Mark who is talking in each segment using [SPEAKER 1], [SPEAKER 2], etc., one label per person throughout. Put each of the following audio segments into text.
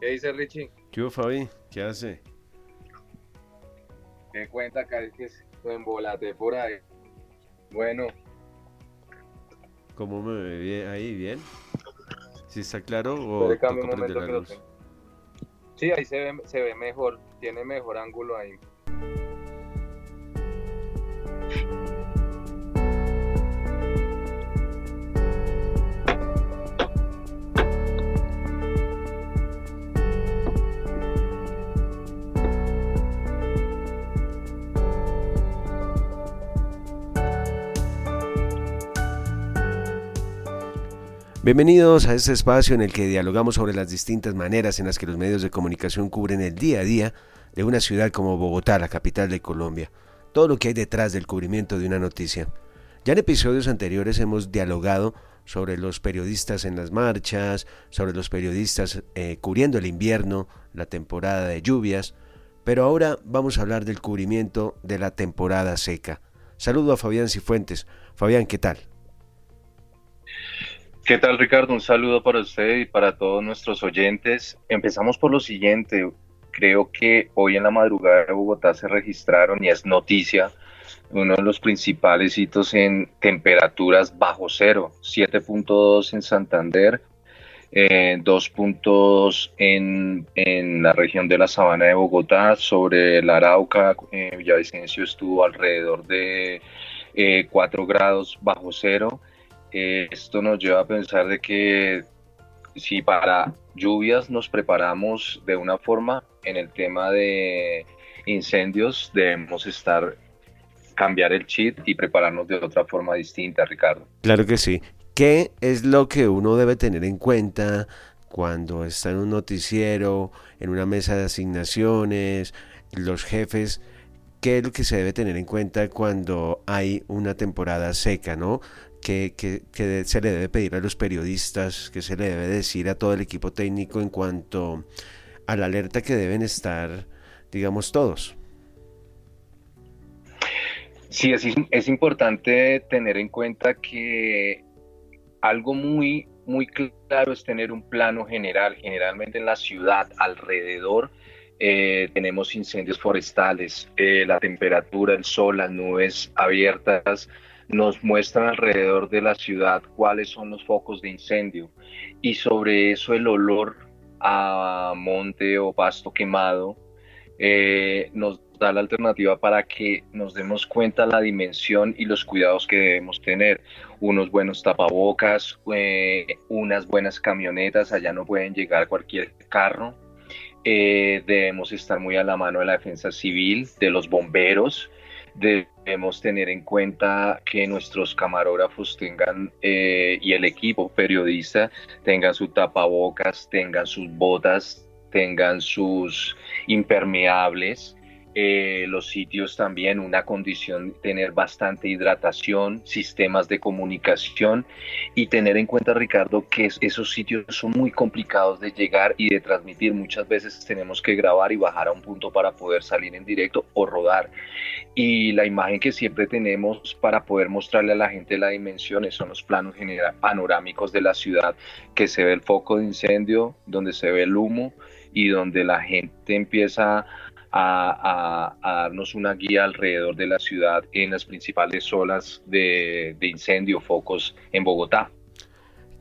[SPEAKER 1] ¿Qué dice Richie?
[SPEAKER 2] ¿Qué hubo, Fabi? ¿Qué hace?
[SPEAKER 1] ¿Qué cuenta, que lo embolate por ahí? Bueno.
[SPEAKER 2] ¿Cómo me ve ahí? ¿Bien? ¿Sí está claro o toco prender la luz?
[SPEAKER 1] Sí, ahí se ve, se ve mejor, tiene mejor ángulo ahí.
[SPEAKER 2] Bienvenidos a este espacio en el que dialogamos sobre las distintas maneras en las que los medios de comunicación cubren el día a día de una ciudad como Bogotá, la capital de Colombia, todo lo que hay detrás del cubrimiento de una noticia. Ya en episodios anteriores hemos dialogado sobre los periodistas en las marchas, sobre los periodistas eh, cubriendo el invierno, la temporada de lluvias, pero ahora vamos a hablar del cubrimiento de la temporada seca. Saludo a Fabián Cifuentes. Fabián, ¿qué tal?
[SPEAKER 1] ¿Qué tal Ricardo? Un saludo para usted y para todos nuestros oyentes. Empezamos por lo siguiente. Creo que hoy en la madrugada de Bogotá se registraron y es noticia uno de los principales hitos en temperaturas bajo cero, 7.2 en Santander, eh, 2 en, en, la región de la Sabana de Bogotá, sobre el Arauca, eh, Villavicencio estuvo alrededor de 4 eh, grados bajo cero esto nos lleva a pensar de que si para lluvias nos preparamos de una forma, en el tema de incendios debemos estar cambiar el chip y prepararnos de otra forma distinta, Ricardo.
[SPEAKER 2] Claro que sí. ¿Qué es lo que uno debe tener en cuenta cuando está en un noticiero, en una mesa de asignaciones, los jefes? ¿Qué es lo que se debe tener en cuenta cuando hay una temporada seca, no? Que, se le debe pedir a los periodistas, que se le debe decir a todo el equipo técnico en cuanto a la alerta que deben estar, digamos, todos.
[SPEAKER 1] Sí, es, es importante tener en cuenta que algo muy, muy claro es tener un plano general. Generalmente en la ciudad, alrededor, eh, tenemos incendios forestales, eh, la temperatura, el sol, las nubes abiertas, nos muestran alrededor de la ciudad cuáles son los focos de incendio y sobre eso el olor a monte o pasto quemado eh, nos da la alternativa para que nos demos cuenta la dimensión y los cuidados que debemos tener. Unos buenos tapabocas, eh, unas buenas camionetas, allá no pueden llegar cualquier carro. Eh, debemos estar muy a la mano de la defensa civil, de los bomberos, debemos tener en cuenta que nuestros camarógrafos tengan eh, y el equipo periodista tengan su tapabocas, tengan sus botas, tengan sus impermeables, eh, los sitios también una condición tener bastante hidratación, sistemas de comunicación y tener en cuenta Ricardo que esos sitios son muy complicados de llegar y de transmitir. Muchas veces tenemos que grabar y bajar a un punto para poder salir en directo o rodar. Y la imagen que siempre tenemos para poder mostrarle a la gente las dimensiones son los planos general, panorámicos de la ciudad, que se ve el foco de incendio, donde se ve el humo y donde la gente empieza a, darnos una guía alrededor de la ciudad en las principales zonas de, de incendio, focos en Bogotá.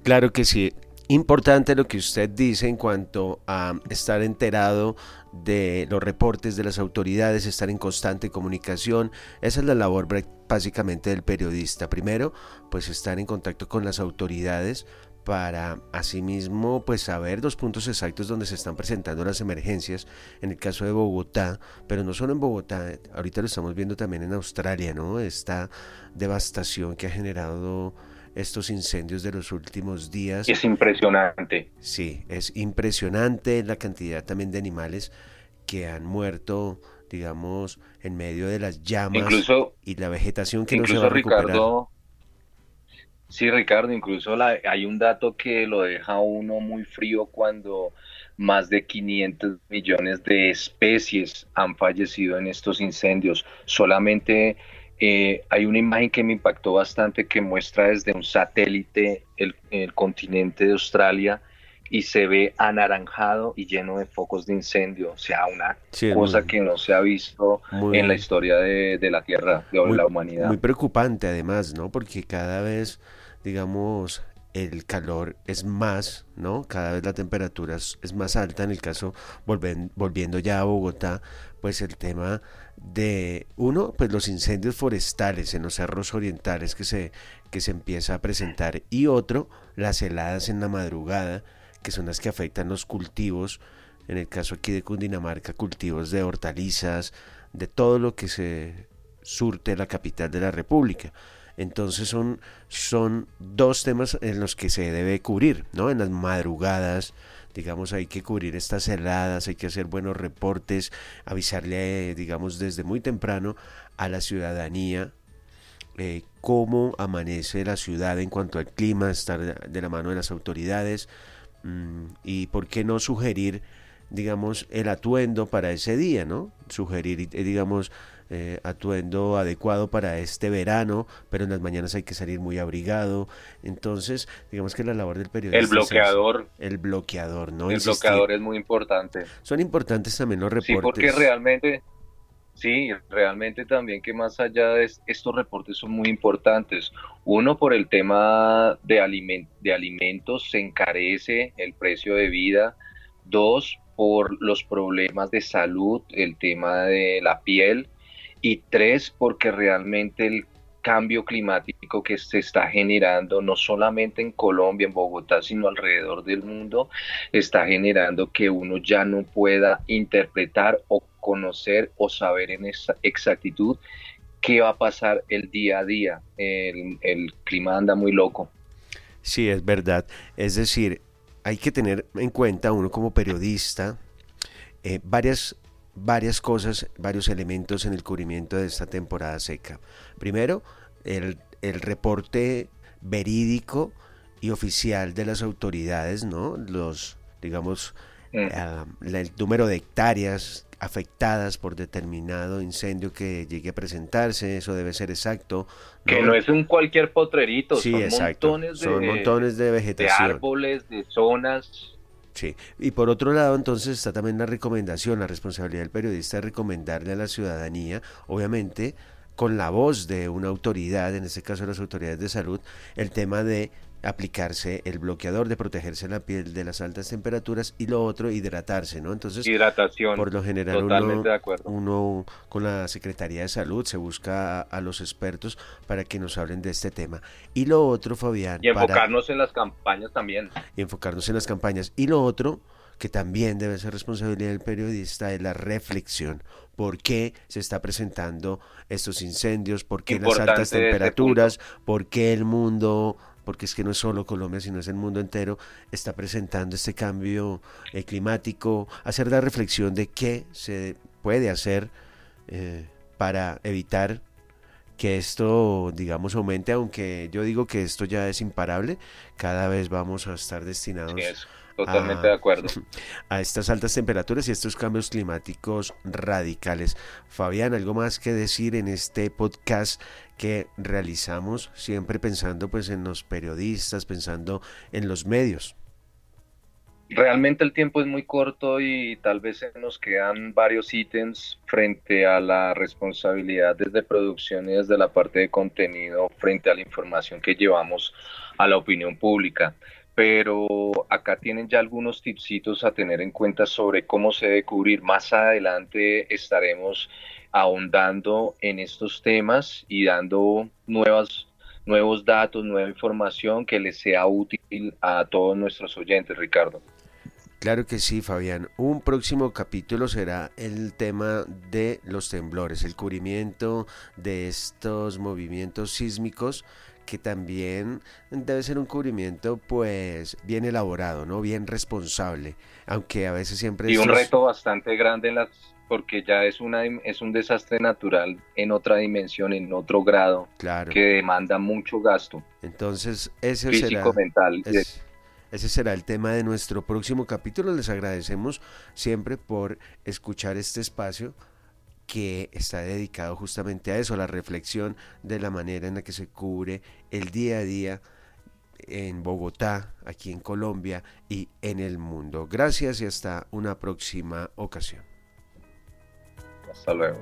[SPEAKER 2] Claro que sí. Importante lo que usted dice en cuanto a estar enterado de los reportes de las autoridades, estar en constante comunicación. Esa es la labor básicamente del periodista. Primero, pues estar en contacto con las autoridades para asimismo pues saber los puntos exactos donde se están presentando las emergencias en el caso de Bogotá, pero no solo en Bogotá, ahorita lo estamos viendo también en Australia, ¿no? Esta devastación que ha generado estos incendios de los últimos días.
[SPEAKER 1] Es impresionante.
[SPEAKER 2] Sí, es impresionante la cantidad también de animales que han muerto, digamos, en medio de las llamas y la vegetación que no se va a recuperar.
[SPEAKER 1] Sí, Ricardo, incluso hay un dato que lo deja uno muy frío cuando más de 500 millones de especies han fallecido en estos incendios. Solamente eh, hay una imagen que me impactó bastante que muestra desde un satélite el, continente de Australia y se ve anaranjado y lleno de focos de incendio, o sea, una cosa que no se ha visto en la historia de, la Tierra, de la humanidad.
[SPEAKER 2] Muy preocupante además, ¿no? Porque cada vez, digamos, el calor es más, ¿no? Cada vez la temperatura es, más alta. En el caso, volviendo ya a Bogotá, pues el tema de, uno, pues los incendios forestales en los cerros orientales que se, que se empieza a presentar y otro, las heladas en la madrugada, que son las que afectan los cultivos, en el caso aquí de Cundinamarca, cultivos de hortalizas, de todo lo que se surte la capital de la República. Entonces son, son dos temas en los que se debe cubrir, ¿no? En las madrugadas, digamos, hay que cubrir estas heladas, hay que hacer buenos reportes, avisarle, digamos, desde muy temprano a la ciudadanía eh, cómo amanece la ciudad en cuanto al clima, estar de la mano de las autoridades y por qué no sugerir, digamos, el atuendo para ese día, ¿no? Sugerir, eh, digamos, eh, atuendo adecuado para este verano, pero en las mañanas hay que salir muy abrigado. Entonces, digamos que la labor del periodista.
[SPEAKER 1] El bloqueador.
[SPEAKER 2] el bloqueador, ¿no?
[SPEAKER 1] El bloqueador es muy importante.
[SPEAKER 2] Son importantes también los reportes.
[SPEAKER 1] Sí, porque realmente. Sí, realmente también que más allá de estos reportes son muy importantes. Uno, por el tema de, de alimentos, se encarece el precio de vida. Dos, por los problemas de salud, el tema de la piel y tres, porque realmente el cambio climático que se está generando, no solamente en Colombia, en Bogotá, sino alrededor del mundo, está generando que uno ya no pueda interpretar o conocer o saber en esa exactitud qué va a pasar el día a día. El, clima anda muy loco.
[SPEAKER 2] Sí, es verdad. Es decir, hay que tener en cuenta uno como periodista eh, varias varias cosas, varios elementos en el cubrimiento de esta temporada seca. Primero, el, reporte verídico y oficial de las autoridades, ¿no? Los, digamos, mm. ah, el número de hectáreas afectadas por determinado incendio que llegue a presentarse, eso debe ser exacto.
[SPEAKER 1] Que no es un cualquier potrerito,
[SPEAKER 2] sí, son montones de, son montones de vegetación.
[SPEAKER 1] De árboles, de zonas
[SPEAKER 2] Sí, y por otro lado entonces está también la recomendación, la responsabilidad del periodista de recomendarle a la ciudadanía, obviamente con la voz de una autoridad, en este caso las autoridades de salud, el tema de aplicarse el bloqueador de protegerse la piel de las altas temperaturas y lo otro hidratarse, ¿no? Entonces,
[SPEAKER 1] hidratación.
[SPEAKER 2] Por lo general uno, de acuerdo. uno con la Secretaría de Salud se busca a, los expertos para que nos hablen de este tema. Y lo otro, Fabián,
[SPEAKER 1] y enfocarnos en las campañas también.
[SPEAKER 2] Y enfocarnos en las campañas. Y lo otro que también debe ser responsabilidad del periodista es la reflexión. ¿Por qué se está presentando estos incendios? ¿Por qué las altas temperaturas? ¿Por qué el mundo porque es que no es solo Colombia, sino es el mundo entero, está presentando este cambio eh, climático, hacer la reflexión de qué se puede hacer eh, para evitar que esto, digamos, aumente, aunque yo digo que esto ya es imparable, cada vez vamos a estar destinados
[SPEAKER 1] Totalmente de acuerdo.
[SPEAKER 2] A estas altas temperaturas y estos cambios climáticos radicales. Fabián, ¿algo más que decir en este podcast que realizamos siempre pensando pues en los periodistas, pensando en los medios?
[SPEAKER 1] Realmente el tiempo es muy corto y tal vez nos quedan varios ítems frente a la responsabilidad desde producción y desde la parte de contenido frente a la información que llevamos a la opinión pública pero acá tienen ya algunos tipsitos a tener en cuenta sobre cómo se debe cubrir. Más adelante estaremos ahondando en estos temas y dando nuevas, nuevos datos, nueva información que les sea útil a todos nuestros oyentes, Ricardo.
[SPEAKER 2] Claro que sí, Fabián. Un próximo capítulo será el tema de los temblores, el cubrimiento de estos movimientos sísmicos que también debe ser un cubrimiento pues bien elaborado, ¿no? Bien responsable, aunque a veces siempre...
[SPEAKER 1] Y un reto bastante grande en las porque ya es una es un desastre natural en otra dimensión, en otro grado,
[SPEAKER 2] claro.
[SPEAKER 1] que demanda mucho gasto.
[SPEAKER 2] Entonces, ese
[SPEAKER 1] físico, mental.
[SPEAKER 2] ese será el tema de nuestro próximo capítulo. Les agradecemos siempre por escuchar este espacio que está dedicado justamente a eso, a la reflexión de la manera en la que se cubre el día a día en Bogotá, aquí en Colombia y en el mundo. Gracias y hasta una próxima ocasión.
[SPEAKER 1] Hasta luego.